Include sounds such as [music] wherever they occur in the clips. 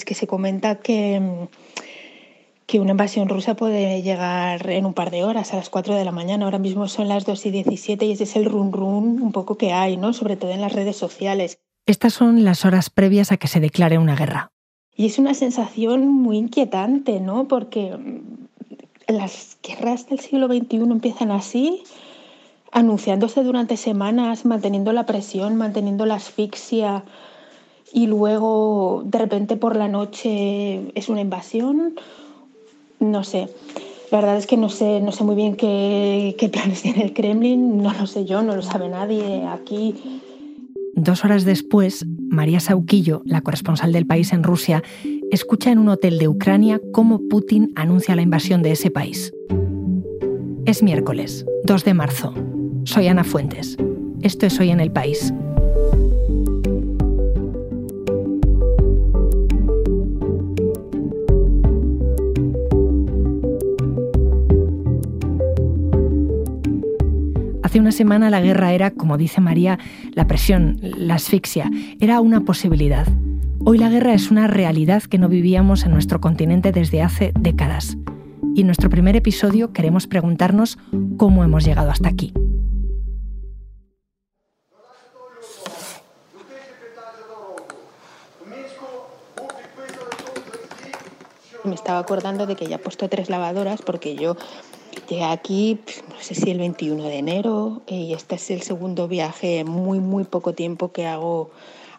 Es que se comenta que, que una invasión rusa puede llegar en un par de horas, a las 4 de la mañana. Ahora mismo son las 2 y 17 y ese es el run run un poco que hay, ¿no? sobre todo en las redes sociales. Estas son las horas previas a que se declare una guerra. Y es una sensación muy inquietante, ¿no? Porque las guerras del siglo XXI empiezan así, anunciándose durante semanas, manteniendo la presión, manteniendo la asfixia, y luego de repente por la noche es una invasión. No sé. La verdad es que no sé, no sé muy bien qué, qué planes [laughs] tiene el Kremlin, no lo sé yo, no lo sabe nadie aquí. Dos horas después, María Sauquillo, la corresponsal del país en Rusia, escucha en un hotel de Ucrania cómo Putin anuncia la invasión de ese país. Es miércoles, 2 de marzo. Soy Ana Fuentes. Esto es Hoy en el País. Una semana la guerra era, como dice María, la presión, la asfixia, era una posibilidad. Hoy la guerra es una realidad que no vivíamos en nuestro continente desde hace décadas. Y en nuestro primer episodio queremos preguntarnos cómo hemos llegado hasta aquí. Me estaba acordando de que ya he puesto tres lavadoras porque yo Llegué aquí, pues, no sé si el 21 de enero, y este es el segundo viaje muy, muy poco tiempo que hago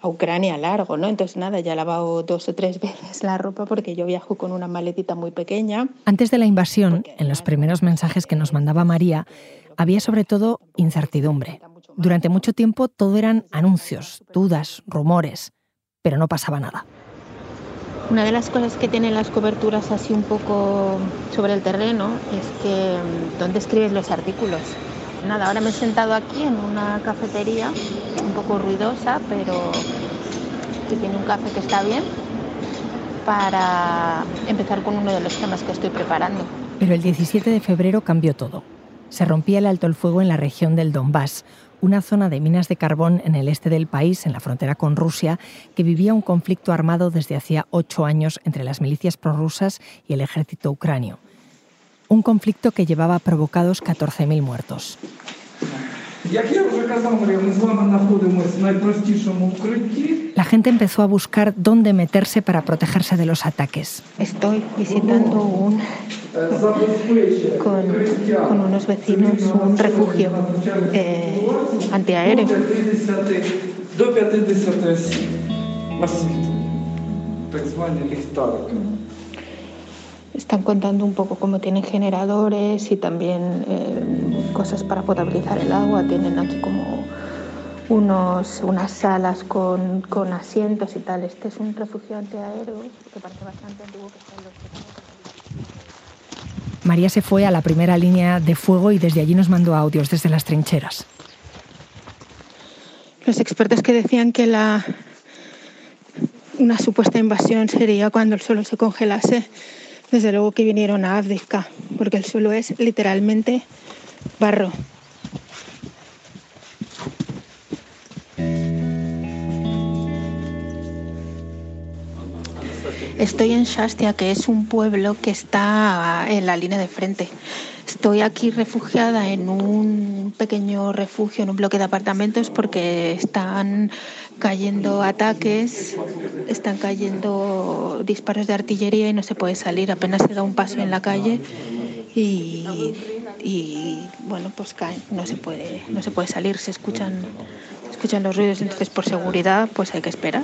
a Ucrania largo, ¿no? Entonces nada, ya he lavado dos o tres [laughs] veces la ropa porque yo viajo con una maletita muy pequeña. Antes de la invasión, en los primeros mensajes que nos mandaba María, había sobre todo incertidumbre. Durante mucho tiempo todo eran anuncios, dudas, rumores, pero no pasaba nada. Una de las cosas que tienen las coberturas así un poco sobre el terreno es que mm, dónde escribes los artículos. Nada, ahora me he sentado aquí en una cafetería un poco ruidosa, pero que tiene un café que está bien para empezar con uno de los temas que estoy preparando. Pero el 17 de febrero cambió todo. Se rompía el alto el fuego en la región del Donbass, una zona de minas de carbón en el este del país, en la frontera con Rusia, que vivía un conflicto armado desde hacía ocho años entre las milicias prorrusas y el ejército ucranio. Un conflicto que llevaba provocados 14.000 muertos. La gente empezó a buscar dónde meterse para protegerse de los ataques. Estoy visitando un, con, unos vecinos un refugio eh, antiaéreo. Están contando un poco cómo tienen generadores y también eh, cosas para potabilizar el agua. Tienen aquí como unos, unas salas con, con, asientos y tal. Este es un refugio antiaéreo que parece bastante antiguo que está en los María se fue a la primera línea de fuego y desde allí nos mandó audios desde las trincheras. Los expertos que decían que la, una supuesta invasión sería cuando el suelo se congelase desde luego que vinieron a África, porque el suelo es literalmente barro. Estoy en Shastia, que es un pueblo que está en la línea de frente. Estoy aquí refugiada en un pequeño refugio, en un bloque de apartamentos, porque están cayendo ataques, están cayendo disparos de artillería y no se puede salir, apenas se da un paso en la calle y, bueno, pues caen, no se puede, no se puede salir, se escuchan, escuchan los ruidos, entonces por seguridad pues hay que esperar.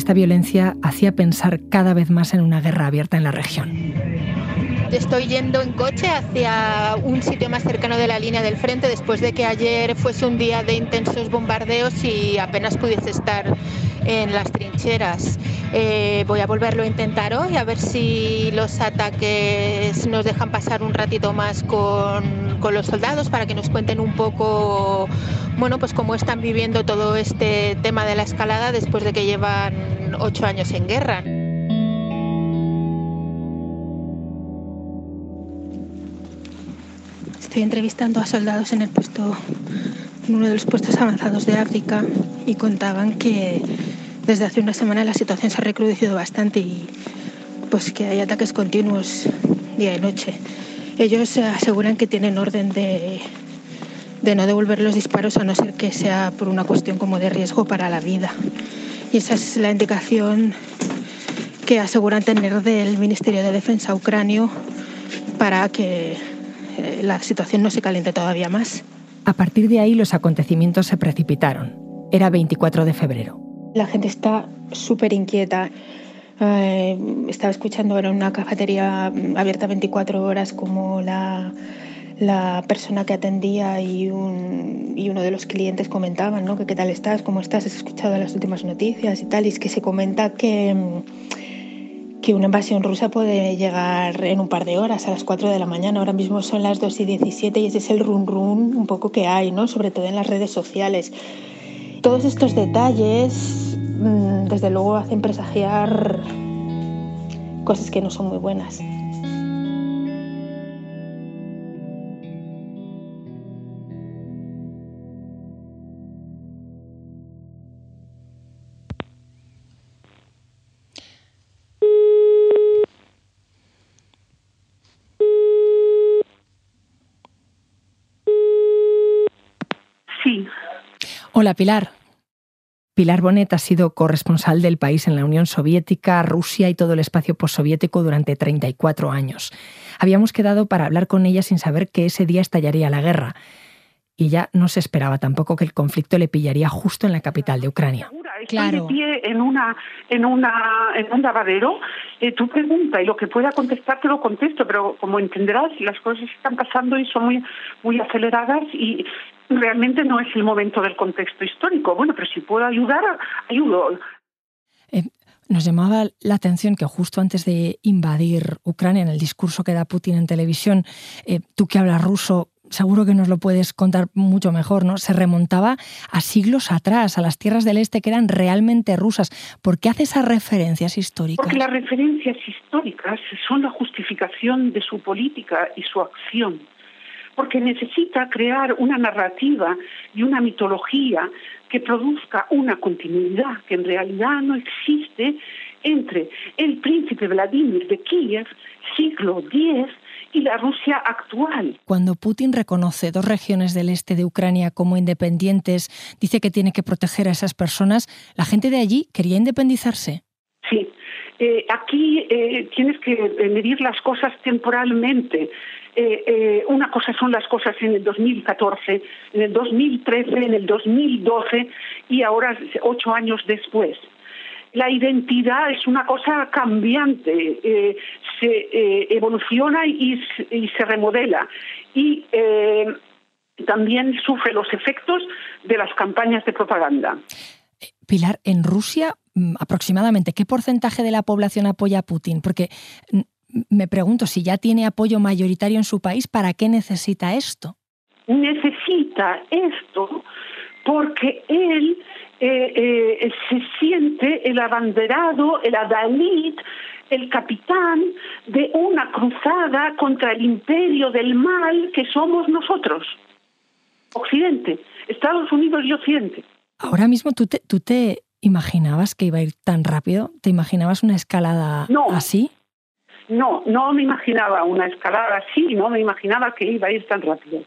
Esta violencia hacía pensar cada vez más en una guerra abierta en la región. Estoy yendo en coche hacia un sitio más cercano de la línea del frente después de que ayer fuese un día de intensos bombardeos y apenas pudiese estar en las trincheras. Eh, voy a volverlo a intentar hoy a ver si los ataques nos dejan pasar un ratito más con, con los soldados para que nos cuenten un poco bueno, pues cómo están viviendo todo este tema de la escalada después de que llevan ocho años en guerra. Estoy entrevistando a soldados en el puesto, en uno de los puestos avanzados de África y contaban que desde hace una semana la situación se ha recrudecido bastante y pues que hay ataques continuos día y noche. Ellos aseguran que tienen orden de, de no devolver los disparos a no ser que sea por una cuestión como de riesgo para la vida. Y esa es la indicación que aseguran tener del Ministerio de Defensa ucranio para que eh, la situación no se caliente todavía más. A partir de ahí los acontecimientos se precipitaron. Era 24 de febrero. La gente está súper inquieta. Eh, estaba escuchando en una cafetería abierta 24 horas como la, la persona que atendía y, un, y, uno de los clientes comentaban, ¿no? Que qué tal estás, cómo estás, has escuchado las últimas noticias y tal. Y es que se comenta que, que una invasión rusa puede llegar en un par de horas, a las 4 de la mañana. Ahora mismo son las 2 y 17 y ese es el run run un poco que hay, ¿no? Sobre todo en las redes sociales. Todos estos detalles, mm, desde luego, hacen presagiar cosas que no son muy buenas. Hola Pilar. Pilar Bonet ha sido corresponsal del país en la Unión Soviética, Rusia y todo el espacio postsoviético durante 34 años. Habíamos quedado para hablar con ella sin saber que ese día estallaría la guerra. Y ya no se esperaba tampoco que el conflicto le pillaría justo en la capital de Ucrania. Estoy de pie en una en una en un lavadero, eh, tú pregunta y lo que pueda contestar te lo contesto, pero como entenderás las cosas están pasando y son muy muy aceleradas y realmente no es el momento del contexto histórico. Bueno, pero si puedo ayudar, ayudo. Eh, nos llamaba la atención que justo antes de invadir Ucrania, en el discurso que da Putin en televisión, eh, tú que hablas ruso, seguro que nos lo puedes contar mucho mejor, ¿no? Se remontaba a siglos atrás, a las tierras del este que eran realmente rusas. ¿Por qué hace esas referencias históricas? Porque las referencias históricas son la justificación de su política y su acción porque necesita crear una narrativa y una mitología que produzca una continuidad que en realidad no existe entre el príncipe Vladimir de Kiev, siglo X, y la Rusia actual. Cuando Putin reconoce dos regiones del este de Ucrania como independientes, dice que tiene que proteger a esas personas, ¿la gente de allí quería independizarse? Sí, eh, aquí eh, tienes que medir las cosas temporalmente. Eh, eh, una cosa son las cosas en el 2014, en el 2013, en el 2012 y ahora ocho años después. La identidad es una cosa cambiante, eh, se evoluciona y, se remodela y también sufre los efectos de las campañas de propaganda. Pilar, en Rusia, mm, aproximadamente, ¿qué porcentaje de la población apoya a Putin? Porque mm, me pregunto si ya tiene apoyo mayoritario en su país, ¿para qué necesita esto? Necesita esto porque él eh, eh, se siente el abanderado, el adalid, el capitán de una cruzada contra el imperio del mal que somos nosotros, Occidente, Estados Unidos y Occidente. Ahora mismo tú te, tú te imaginabas que iba a ir tan rápido, ¿te imaginabas una escalada así? No, no me imaginaba una escalada así, no me imaginaba que iba a ir tan rápido.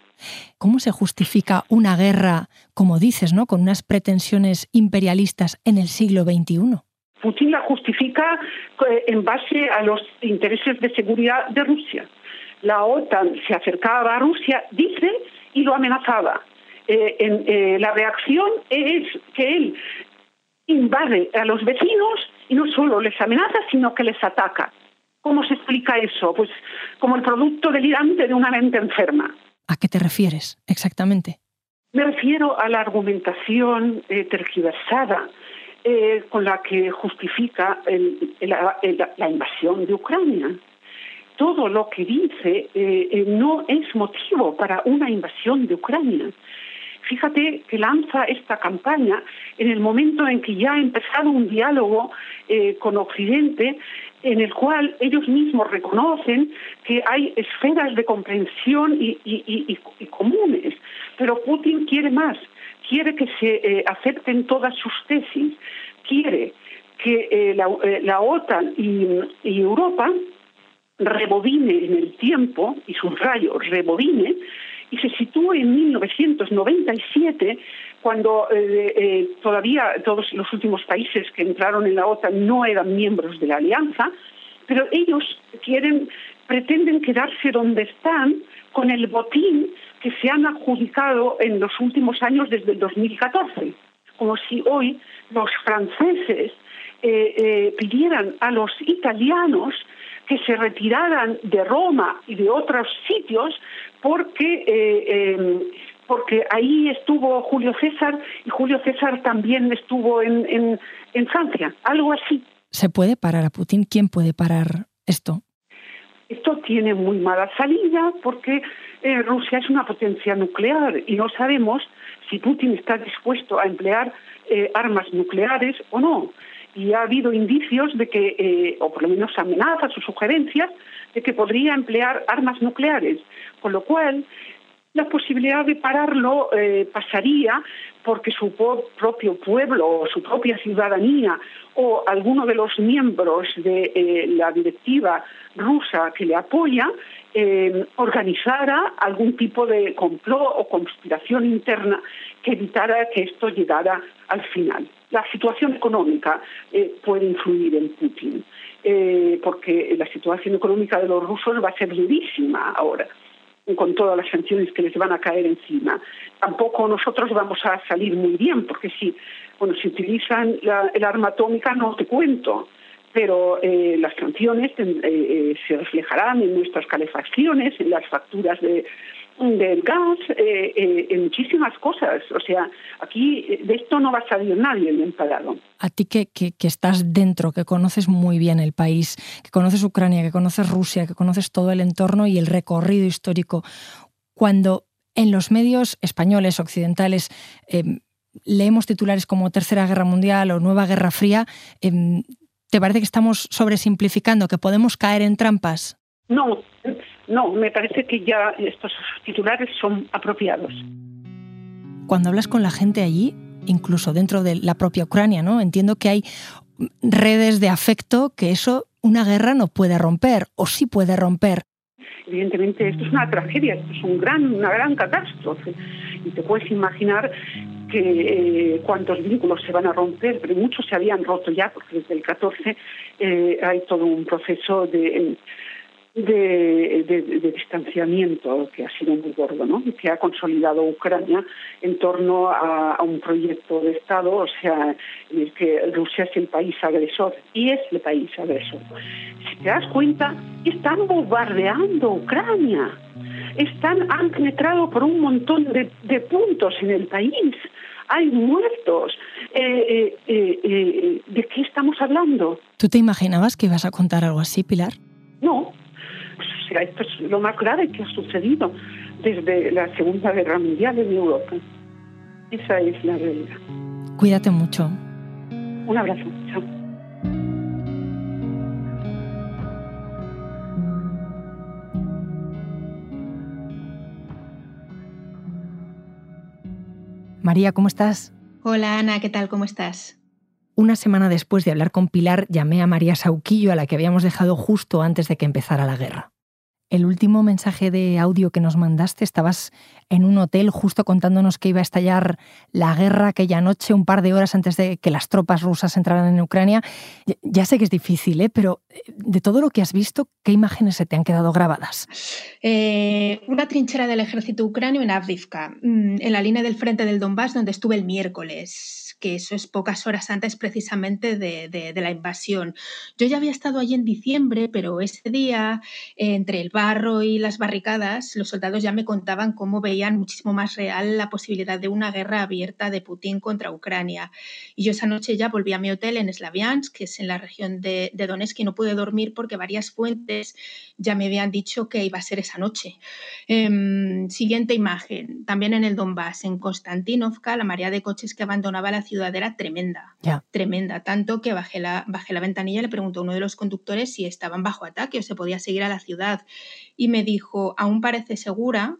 ¿Cómo se justifica una guerra, como dices, ¿no? con unas pretensiones imperialistas en el siglo XXI? Putin la justifica eh, en base a los intereses de seguridad de Rusia. La OTAN se acercaba a Rusia, dice, y lo amenazaba. Eh, eh, la reacción es que él invade a los vecinos y no solo les amenaza, sino que les ataca. ¿Cómo se explica eso? Pues como el producto delirante de una mente enferma. ¿A qué te refieres exactamente? Me refiero a la argumentación eh, tergiversada eh, con la que justifica la invasión de Ucrania. Todo lo que dice eh, no es motivo para una invasión de Ucrania. Fíjate que lanza esta campaña en el momento en que ya ha empezado un diálogo con Occidente en el cual ellos mismos reconocen que hay esferas de comprensión y, comunes, pero Putin quiere más, quiere que se eh, acepten todas sus tesis, quiere que eh, la, OTAN y, y Europa rebobine en el tiempo, y subrayo, rebobine, y se sitúe en 1997, cuando eh, eh, todavía todos los últimos países que entraron en la OTAN no eran miembros de la alianza, pero ellos quieren, pretenden quedarse donde están con el botín que se han adjudicado en los últimos años desde el 2014, como si hoy los franceses eh, pidieran a los italianos que se retiraran de Roma y de otros sitios porque eh, em, porque ahí estuvo Julio César y Julio César también estuvo en, en, Francia, algo así. ¿Se puede parar a Putin? ¿Quién puede parar esto? Esto tiene muy mala salida porque eh, Rusia es una potencia nuclear y no sabemos si Putin está dispuesto a emplear eh, armas nucleares o no y ha habido indicios de que, eh, o por lo menos amenazas o sugerencias, de que podría emplear armas nucleares, con lo cual la posibilidad de pararlo eh, pasaría porque su propio pueblo o su propia ciudadanía o alguno de los miembros de eh, la directiva rusa que le apoya organizara algún tipo de complot o conspiración interna que evitara que esto llegara al final la situación económica eh, puede influir en Putin, eh, porque la situación económica de los rusos va a ser durísima ahora con todas las sanciones que les van a caer encima. Tampoco nosotros vamos a salir muy bien, porque si, bueno, si utilizan el arma atómica no te cuento, pero eh, las sanciones se reflejarán en nuestras calefacciones, en las facturas de, del gas, eh, eh, en muchísimas cosas. O sea, aquí eh, de esto no va a salir nadie bien parado. A ti que, que, estás dentro, que conoces muy bien el país, que conoces Ucrania, que conoces Rusia, que conoces todo el entorno y el recorrido histórico, cuando en los medios españoles, occidentales, em, leemos titulares como Tercera Guerra Mundial o Nueva Guerra Fría, em, ¿te parece que estamos sobresimplificando, que podemos caer en trampas? No, no, me parece que ya estos titulares son apropiados. Cuando hablas con la gente allí, incluso dentro de la propia Ucrania, ¿no? Entiendo que hay redes de afecto que eso una guerra no puede romper o sí puede romper. Evidentemente esto es una tragedia, esto es un gran, una gran catástrofe y te puedes imaginar que eh, cuántos vínculos se van a romper, pero muchos se habían roto ya porque desde el 14 eh, hay todo un proceso de de, de, distanciamiento que ha sido muy gordo, ¿no? que ha consolidado Ucrania en torno a, un proyecto de Estado, o sea, en el que Rusia es el país agresor y es el país agresor. Si te das cuenta, están bombardeando Ucrania, están han penetrado por un montón de, de puntos en el país. Hay muertos. Eh, eh, eh, ¿De qué estamos hablando? ¿Tú te imaginabas que ibas a contar algo así, Pilar? No, esto es lo más grave que ha sucedido desde la Segunda Guerra Mundial en Europa. Esa es la realidad. Cuídate mucho. Un abrazo. Chao. María, ¿cómo estás? Hola Ana, ¿qué tal? ¿Cómo estás? Una semana después de hablar con Pilar, llamé a María Sauquillo, a la que habíamos dejado justo antes de que empezara la guerra el último mensaje de audio que nos mandaste, estabas en un hotel justo contándonos que iba a estallar la guerra aquella noche, un par de horas antes de que las tropas rusas entraran en Ucrania. Ya sé que es difícil, ¿eh? pero eh, de todo lo que has visto, ¿qué imágenes se te han quedado grabadas? Eh, una trinchera del ejército ucranio en Avdivka, mm, en la línea del frente del Donbass, donde estuve el miércoles que eso es pocas horas antes precisamente de, la invasión. Yo ya había estado allí en diciembre, pero ese día, entre el barro y las barricadas, los soldados ya me contaban cómo veían muchísimo más real la posibilidad de una guerra abierta de Putin contra Ucrania. Y yo esa noche ya volví a mi hotel en Slaviansk, que es en la región de, Donetsk, y no pude dormir porque varias fuentes ya me habían dicho que iba a ser esa noche. Em, siguiente imagen, también en el Donbass, en Konstantinovka, la marea de coches que abandonaba la ciudad ciudad era tremenda, tremenda, tanto que bajé la, bajé la ventanilla y le preguntó a uno de los conductores si estaban bajo ataque o se podía seguir a la ciudad. Y me dijo, aún parece segura,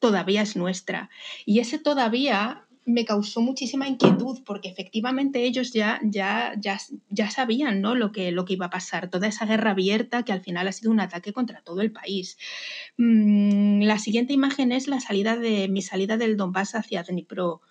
todavía es nuestra. Y ese todavía me causó muchísima inquietud porque efectivamente ellos ya, ya, ya, ya sabían ¿no? lo, que, lo que iba a pasar, toda esa guerra abierta que al final ha sido un ataque contra todo el país. Mm, la siguiente imagen es la salida de mi salida del Donbass hacia Dnipro.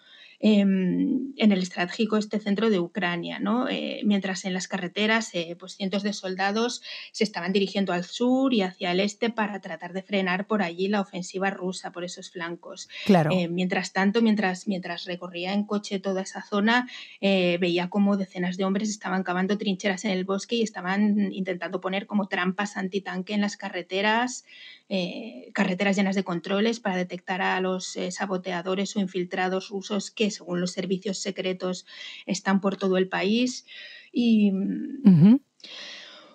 Em, en el estratégico este centro de Ucrania, ¿no? Eh, mientras en las carreteras eh, pues cientos de soldados se estaban dirigiendo al sur y hacia el este para tratar de frenar por allí la ofensiva rusa por esos flancos. Claro. Eh, mientras tanto, mientras, mientras recorría en coche toda esa zona, veía como decenas de hombres estaban cavando trincheras en el bosque y estaban intentando poner como trampas antitanque en las carreteras. Eh, carreteras llenas de controles para detectar a los eh, saboteadores o infiltrados rusos que, según los servicios secretos, están por todo el país. Y. Mm,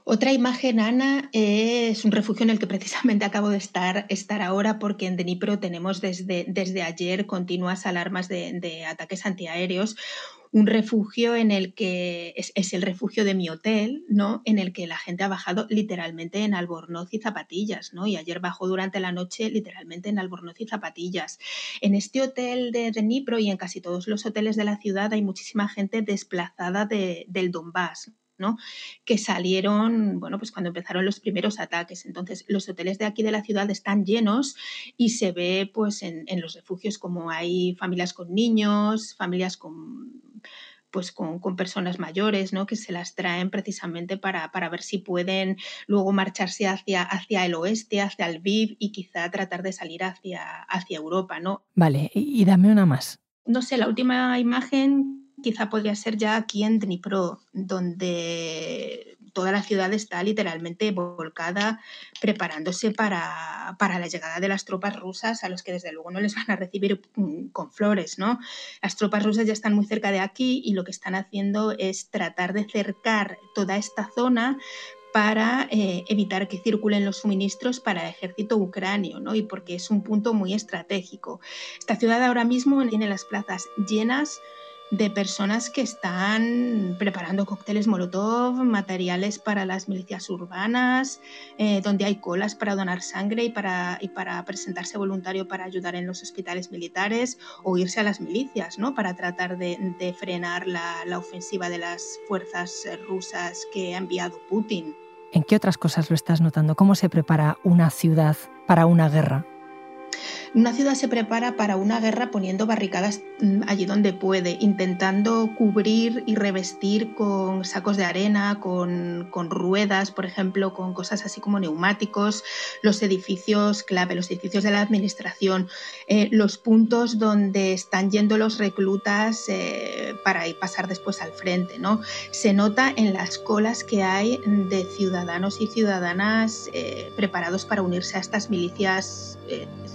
otra imagen, Ana, es un refugio en el que precisamente acabo de estar, estar ahora porque en Dnipro tenemos desde, desde ayer continuas alarmas de, de ataques antiaéreos un refugio en el que es, el refugio de mi hotel, ¿no? En el que la gente ha bajado literalmente en albornoz y zapatillas, ¿no? Y ayer bajó durante la noche literalmente en albornoz y zapatillas. En este hotel de Dnipro y en casi todos los hoteles de la ciudad hay muchísima gente desplazada del Donbass, ¿no? que salieron, bueno, pues cuando empezaron los primeros ataques. Entonces, los hoteles de aquí de la ciudad están llenos y se ve pues en, los refugios como hay familias con niños, familias con pues con, personas mayores, ¿no? Que se las traen precisamente para, para, ver si pueden luego marcharse hacia, hacia el oeste, hacia el Viv y quizá tratar de salir hacia, hacia Europa, ¿no? Vale, y dame una más. No sé, la última imagen quizá podría ser ya aquí en Dnipro, donde toda la ciudad está literalmente volcada preparándose para, la llegada de las tropas rusas, a los que desde luego no les van a recibir mm, con flores, ¿no? Las tropas rusas ya están muy cerca de aquí y lo que están haciendo es tratar de cercar toda esta zona para eh, evitar que circulen los suministros para el ejército ucranio, ¿no? Y porque es un punto muy estratégico. Esta ciudad ahora mismo tiene las plazas llenas de personas que están preparando cócteles Molotov, materiales para las milicias urbanas, eh, donde hay colas para donar sangre y para, y para presentarse voluntario para ayudar en los hospitales militares o irse a las milicias, ¿no? Para tratar de, frenar la, la ofensiva de las fuerzas rusas que ha enviado Putin. ¿En qué otras cosas lo estás notando? ¿Cómo se prepara una ciudad para una guerra? Una ciudad se prepara para una guerra poniendo barricadas mm, allí donde puede, intentando cubrir y revestir con sacos de arena, con, ruedas, por ejemplo, con cosas así como neumáticos, los edificios clave, los edificios de la administración, eh, los puntos donde están yendo los reclutas eh, para pasar después al frente. ¿no? Se nota en las colas que hay de ciudadanos y ciudadanas eh, preparados para unirse a estas milicias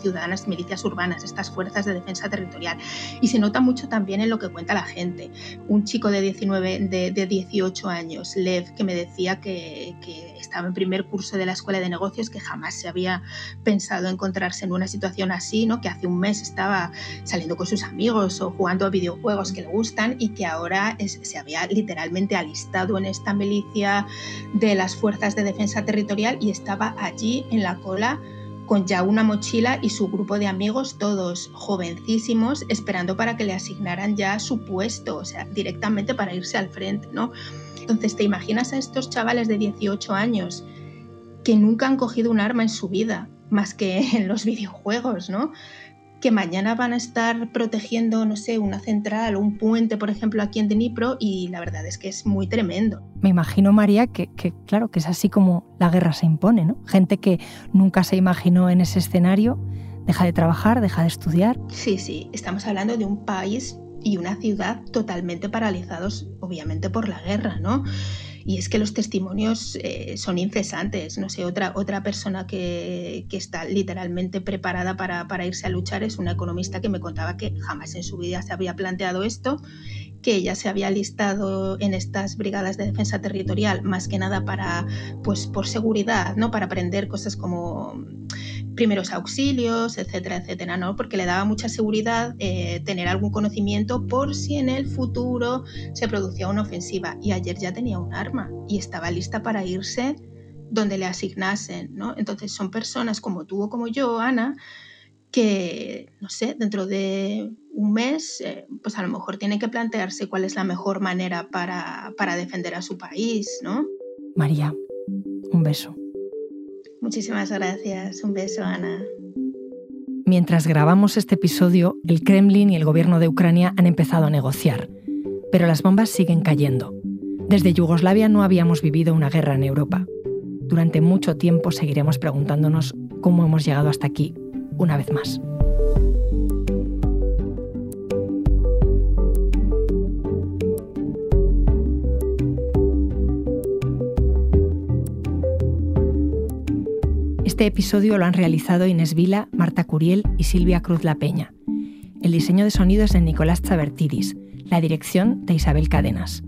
ciudadanas milicias urbanas, estas fuerzas de defensa territorial. Y se nota mucho también en lo que cuenta la gente. Un chico de 19, de, 18 años, Lev, que me decía que, estaba en primer curso de la escuela de negocios, que jamás se había pensado encontrarse en una situación así, ¿no? que hace un mes estaba saliendo con sus amigos o jugando a videojuegos que le gustan y que ahora se había literalmente alistado en esta milicia de las fuerzas de defensa territorial y estaba allí en la cola con ya una mochila y su grupo de amigos, todos jovencísimos, esperando para que le asignaran ya su puesto, o sea, directamente para irse al frente, ¿no? Entonces, ¿te imaginas a estos chavales de 18 años que nunca han cogido un arma en su vida, más que en los [laughs] videojuegos, ¿no? Que mañana van a estar protegiendo, no sé, una central o un puente, por ejemplo, aquí en Dnipro, y la verdad es que es muy tremendo. Me imagino, María, que, claro, que es así como la guerra se impone, ¿no? Gente que nunca se imaginó en ese escenario, deja de trabajar, deja de estudiar. Sí, sí, estamos hablando de un país y una ciudad totalmente paralizados, obviamente, por la guerra, ¿no? Y es que los testimonios eh, son incesantes. No sé, otra, otra persona que, está literalmente preparada para, para, irse a luchar es una economista que me contaba que jamás en su vida se había planteado esto, que ella se había listado en estas brigadas de defensa territorial más que nada para, pues, por seguridad, ¿no? Para aprender cosas como primeros auxilios, etcétera, etcétera, ¿no? Porque le daba mucha seguridad eh, tener algún conocimiento por si en el futuro se producía una ofensiva. Y ayer ya tenía un arma y estaba lista para irse donde le asignasen, ¿no? Entonces son personas como tú o como yo, Ana, que, no sé, dentro de un mes, eh, pues a lo mejor tiene que plantearse cuál es la mejor manera para, para defender a su país, ¿no? María, un beso. Muchísimas gracias. Un beso, Ana. Mientras grabamos este episodio, el Kremlin y el gobierno de Ucrania han empezado a negociar, pero las bombas siguen cayendo. Desde Yugoslavia no habíamos vivido una guerra en Europa. Durante mucho tiempo seguiremos preguntándonos cómo hemos llegado hasta aquí, una vez más. Este episodio lo han realizado Inés Vila, Marta Curiel y Silvia Cruz La Peña. El diseño de sonido es de Nicolás Chabertidis, la dirección de Isabel Cadenas.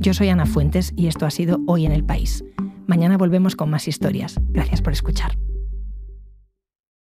Yo soy Ana Fuentes y esto ha sido Hoy en el País. Mañana volvemos con más historias. Gracias por escuchar.